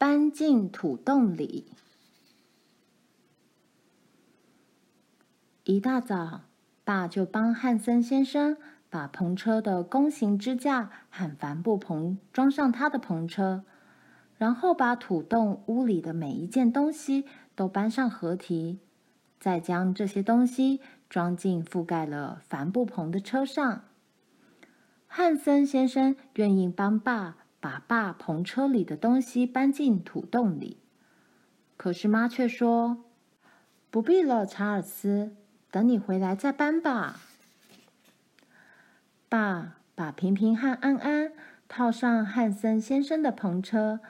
搬进土洞里。一大早，爸就帮汉森先生把篷车的弓形支架和帆布棚装上他的篷车，然后把土洞屋里的每一件东西都搬上河堤，再将这些东西装进覆盖了帆布篷的车上。汉森先生愿意帮爸把爸篷车里的东西搬进土洞里，可是妈却说：“不必了，查尔斯。”等你回来再搬吧。爸把平平和安安套上汉森先生的篷车，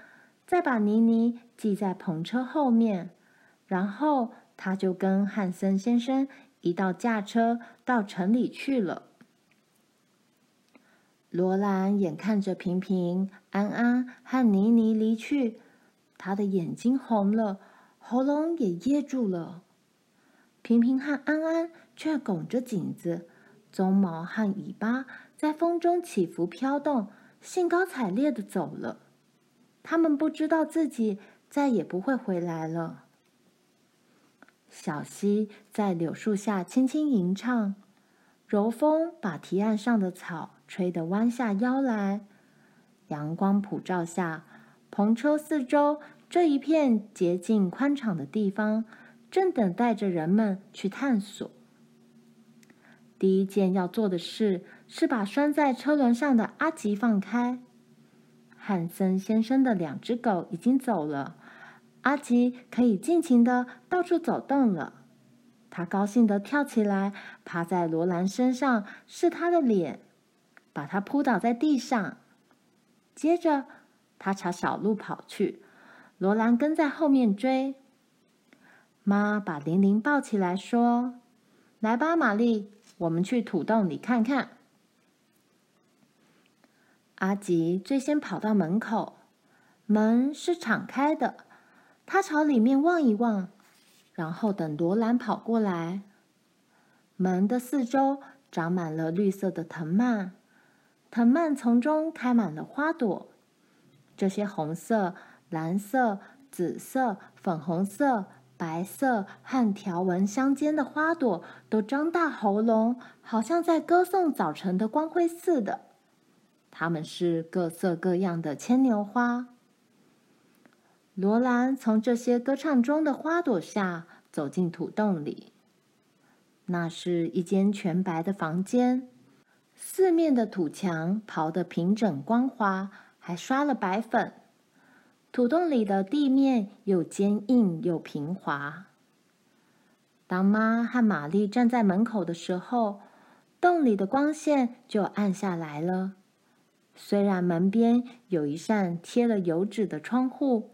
再把妮妮系在篷车后面，然后他就跟汉森先生一道驾车到城里去了。罗兰眼看着平平、安安和妮妮离去，他的眼睛红了，喉咙也噎住了。平平和安安却拱着颈子，鬃毛和尾巴在风中起伏飘动，兴高采烈的走了。他们不知道自己再也不会回来了。小溪在柳树下轻轻吟唱，柔风把堤岸上的草吹得弯下腰来。阳光普照下，篷车四周这一片洁净宽敞的地方，正等待着人们去探索。第一件要做的事是把拴在车轮上的阿吉放开。汉森先生的两只狗已经走了，阿吉可以尽情的到处走动了。他高兴的跳起来，趴在罗兰身上试他的脸，把他扑倒在地上。接着，他朝小路跑去，罗兰跟在后面追。妈把玲玲抱起来说：“来吧，玛丽，我们去土洞里看看。”阿吉最先跑到门口，门是敞开的。他朝里面望一望，然后等罗兰跑过来。门的四周长满了绿色的藤蔓，藤蔓丛中开满了花朵。这些红色、蓝色、紫色、粉红色。白色和条纹相间的花朵都张大喉咙，好像在歌颂早晨的光辉似的。它们是各色各样的牵牛花。罗兰从这些歌唱中的花朵下走进土洞里。那是一间全白的房间，四面的土墙刨得平整光滑，还刷了白粉。土洞里的地面又坚硬又平滑。当妈和玛丽站在门口的时候，洞里的光线就暗下来了。虽然门边有一扇贴了油纸的窗户，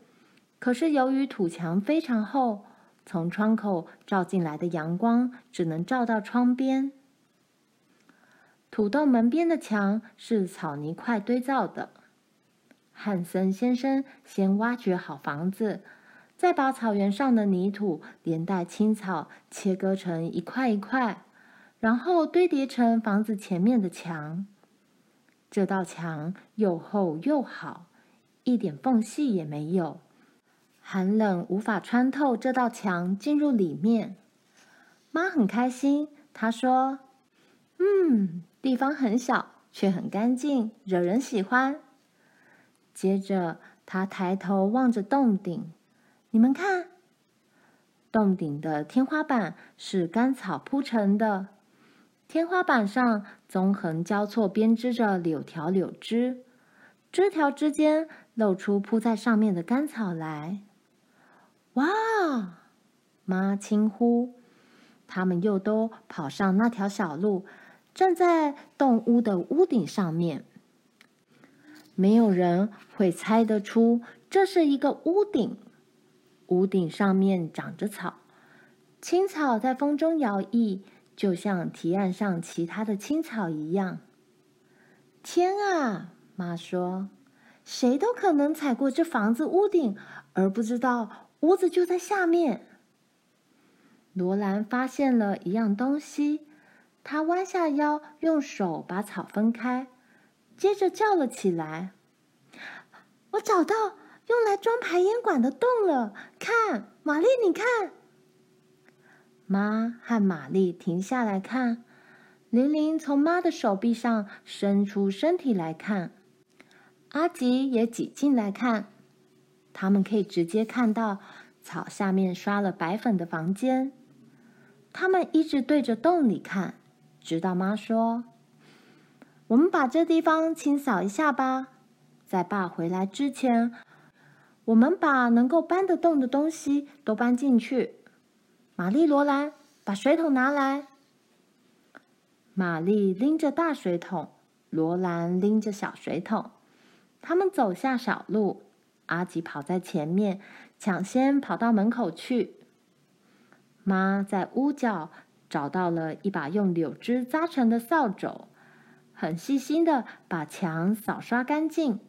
可是由于土墙非常厚，从窗口照进来的阳光只能照到窗边。土洞门边的墙是草泥块堆造的。汉森先生先挖掘好房子，再把草原上的泥土连带青草切割成一块一块，然后堆叠成房子前面的墙。这道墙又厚又好，一点缝隙也没有，寒冷无法穿透这道墙进入里面。妈很开心，她说：“嗯，地方很小，却很干净，惹人喜欢。”接着，他抬头望着洞顶，你们看，洞顶的天花板是干草铺成的，天花板上纵横交错编织着柳条柳枝，枝条之间露出铺在上面的干草来。哇！妈轻呼，他们又都跑上那条小路，站在洞屋的屋顶上面。没有人会猜得出这是一个屋顶。屋顶上面长着草，青草在风中摇曳，就像堤岸上其他的青草一样。天啊，妈说，谁都可能踩过这房子屋顶，而不知道屋子就在下面。罗兰发现了一样东西，他弯下腰，用手把草分开。接着叫了起来：“我找到，用来装排烟管的洞了。看，玛丽，你看。妈和玛丽停下来看，玲玲从妈的手臂上伸出身体来看，阿吉也挤进来看。他们可以直接看到草下面刷了白粉的房间。他们一直对着洞里看，直到妈说：“我们把这地方清扫一下吧，在爸回来之前，我们把能够搬得动的东西都搬进去。”玛丽、罗兰，把水桶拿来。玛丽拎着大水桶，罗兰拎着小水桶。他们走下小路，阿吉跑在前面，抢先跑到门口去。妈在屋角找到了一把用柳枝扎成的扫帚，很细心的把墙扫刷干净。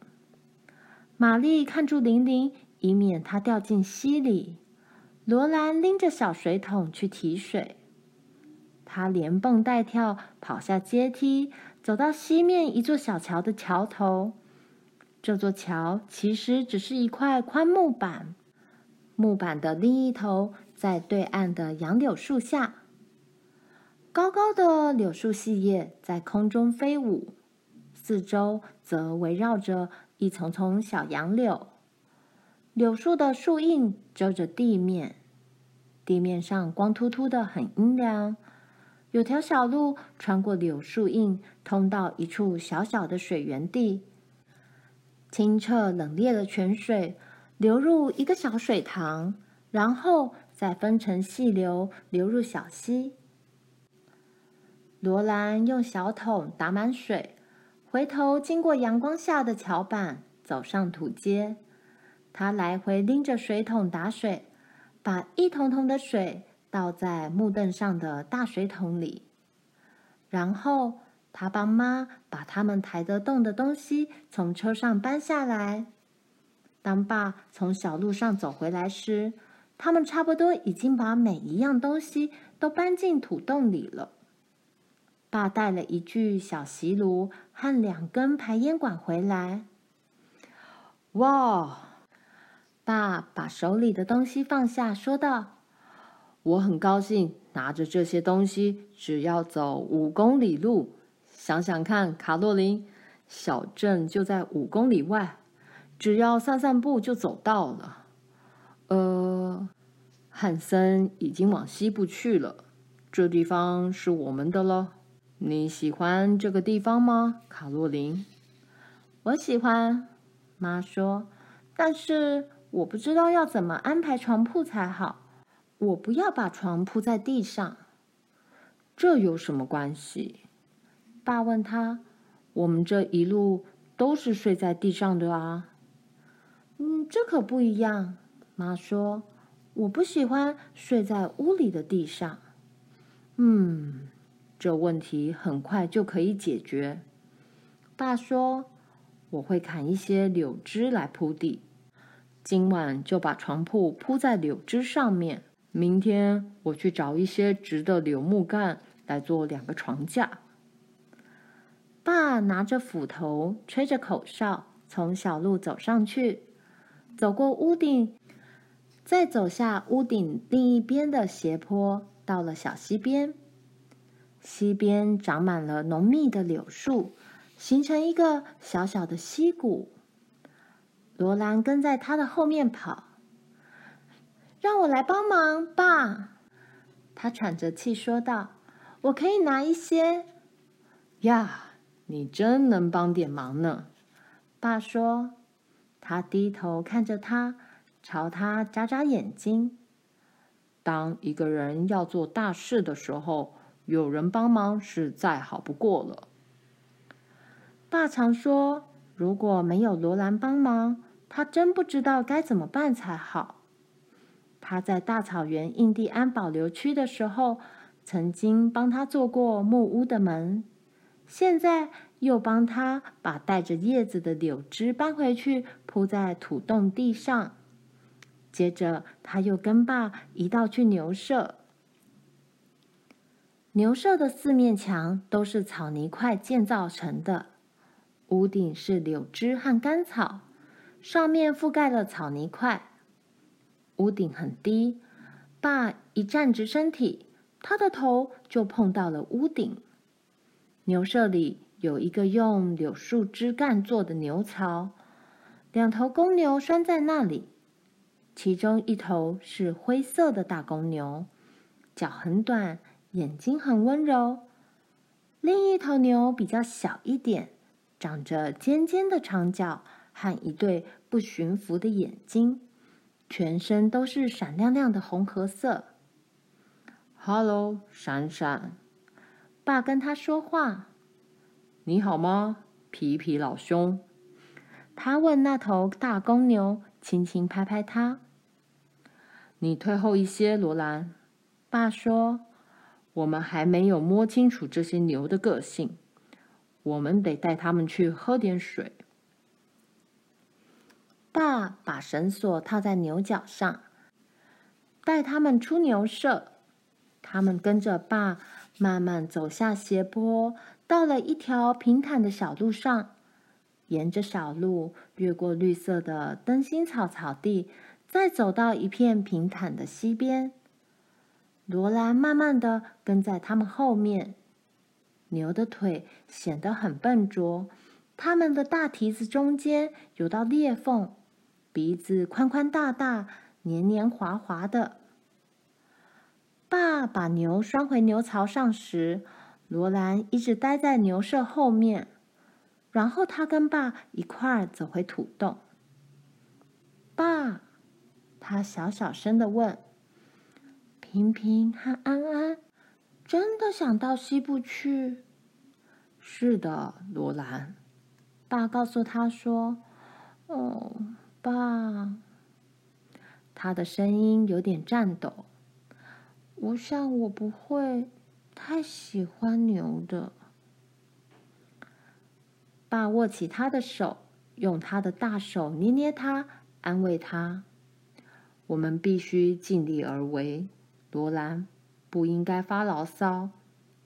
玛丽看住玲玲，以免她掉进溪里。罗兰拎着小水桶去提水，他连蹦带跳跑下阶梯，走到西面一座小桥的桥头。这座桥其实只是一块宽木板，木板的另一头在对岸的杨柳树下。高高的柳树细叶在空中飞舞，四周则围绕着一丛丛小杨柳。柳树的树荫遮着地面，地面上光秃秃的，很阴凉。有条小路穿过柳树荫，通到一处小小的水源地。清澈冷冽的泉水流入一个小水塘，然后再分成细流流入小溪。罗兰用小桶打满水，回头经过阳光下的桥板，走上土街。他来回拎着水桶打水，把一桶桶的水倒在木凳上的大水桶里。然后他帮妈把他们抬得动的东西从车上搬下来。当爸从小路上走回来时，他们差不多已经把每一样东西都搬进土洞里了。爸带了一具小锡炉和两根排烟管回来。哇！爸把手里的东西放下，说道：“我很高兴拿着这些东西，只要走五公里路。想想看，卡洛琳，小镇就在五公里外，只要散散步就走到了。呃，汉森已经往西部去了，这地方是我们的了。你喜欢这个地方吗，卡洛琳？”“我喜欢。”妈说，“但是。”我不知道要怎么安排床铺才好。我不要把床铺在地上。这有什么关系？爸问他。我们这一路都是睡在地上的啊。嗯，这可不一样。妈说，我不喜欢睡在屋里的地上。嗯，这问题很快就可以解决。爸说，我会砍一些柳枝来铺地。今晚就把床铺铺在柳枝上面。明天我去找一些直的柳木干来做两个床架。爸拿着斧头，吹着口哨，从小路走上去，走过屋顶，再走下屋顶另一边的斜坡，到了小溪边。溪边长满了浓密的柳树，形成一个小小的溪谷。罗兰跟在他的后面跑，让我来帮忙，爸。他喘着气说道：“我可以拿一些。”呀，你真能帮点忙呢，爸说。他低头看着他，朝他眨眨眼睛。当一个人要做大事的时候，有人帮忙是再好不过了。爸常说：“如果没有罗兰帮忙。”他真不知道该怎么办才好。他在大草原印第安保留区的时候，曾经帮他做过木屋的门，现在又帮他把带着叶子的柳枝搬回去铺在土洞地上。接着，他又跟爸一道去牛舍。牛舍的四面墙都是草泥块建造成的，屋顶是柳枝和干草。上面覆盖了草泥块。屋顶很低，爸一站直身体，他的头就碰到了屋顶。牛舍里有一个用柳树枝干做的牛槽，两头公牛拴在那里，其中一头是灰色的大公牛，脚很短，眼睛很温柔；另一头牛比较小一点，长着尖尖的长角和一对不驯服的眼睛。全身都是闪亮亮的红褐色。哈喽，闪闪，爸跟他说话。你好吗，皮皮老兄？他问那头大公牛，轻轻拍拍他。你退后一些，罗兰。爸说：“我们还没有摸清楚这些牛的个性，我们得带他们去喝点水。”爸把绳索套在牛角上，带他们出牛舍。他们跟着爸慢慢走下斜坡，到了一条平坦的小路上。沿着小路，越过绿色的灯芯草草地，再走到一片平坦的溪边。罗兰慢慢的跟在他们后面。牛的腿显得很笨拙，他们的大蹄子中间有道裂缝。鼻子宽宽大大、黏黏滑滑的。爸把牛拴回牛槽上时，罗兰一直待在牛舍后面。然后他跟爸一块儿走回土洞。爸，他小小声的问：“平平和安安真的想到西部去？”“是的，罗兰。”爸告诉他说：“哦。”爸，他的声音有点颤抖。我想我不会太喜欢牛的。爸握起他的手，用他的大手捏捏他，安慰他：“我们必须尽力而为，罗兰，不应该发牢骚。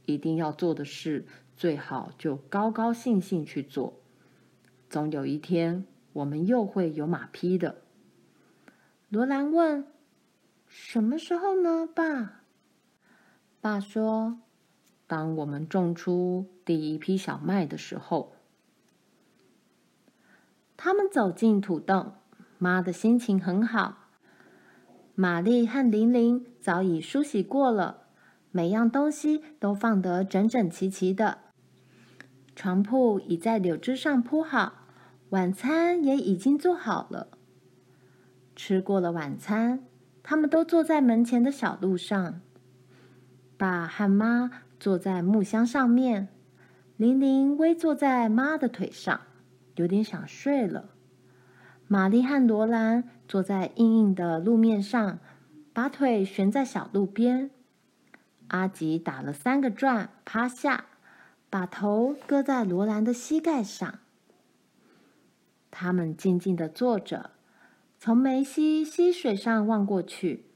一定要做的事，最好就高高兴兴去做。总有一天。”我们又会有马匹的。罗兰问：“什么时候呢，爸？”爸说：“当我们种出第一批小麦的时候。”他们走进土洞，妈的心情很好。玛丽和玲玲早已梳洗过了，每样东西都放得整整齐齐的。床铺已在柳枝上铺好。晚餐也已经做好了。吃过了晚餐，他们都坐在门前的小路上。爸和妈坐在木箱上面，玲玲偎坐在妈的腿上，有点想睡了。玛丽和罗兰坐在硬硬的路面上，把腿悬在小路边。阿吉打了三个转，趴下，把头搁在罗兰的膝盖上。他们静静地坐着，从梅溪溪水上望过去，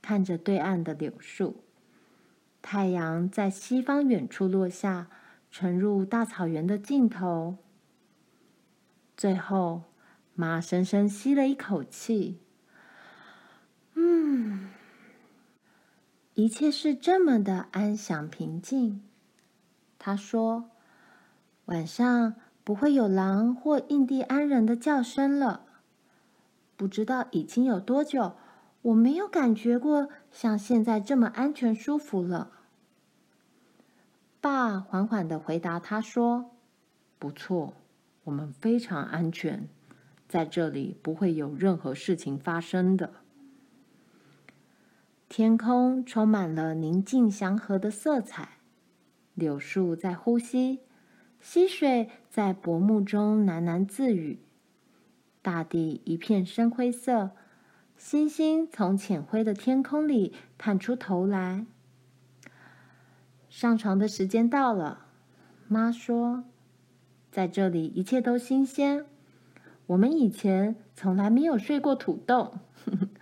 看着对岸的柳树。太阳在西方远处落下，沉入大草原的尽头。最后，妈深深吸了一口气，嗯，一切是这么的安详平静。他说：“晚上。”不会有狼或印第安人的叫声了。不知道已经有多久，我没有感觉过像现在这么安全舒服了。爸缓缓地回答他说：“不错，我们非常安全，在这里不会有任何事情发生的。”天空充满了宁静祥和的色彩，柳树在呼吸。溪水在薄暮中喃喃自语，大地一片深灰色，星星从浅灰的天空里探出头来。上床的时间到了，妈说：“在这里一切都新鲜，我们以前从来没有睡过土洞。”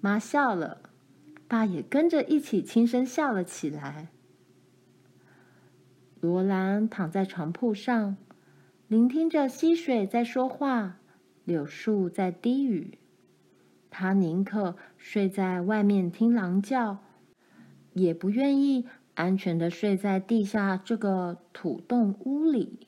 妈笑了，爸也跟着一起轻声笑了起来。罗兰躺在床铺上，聆听着溪水在说话，柳树在低语，他宁可睡在外面听狼叫，也不愿意安全的睡在地下这个土洞屋里。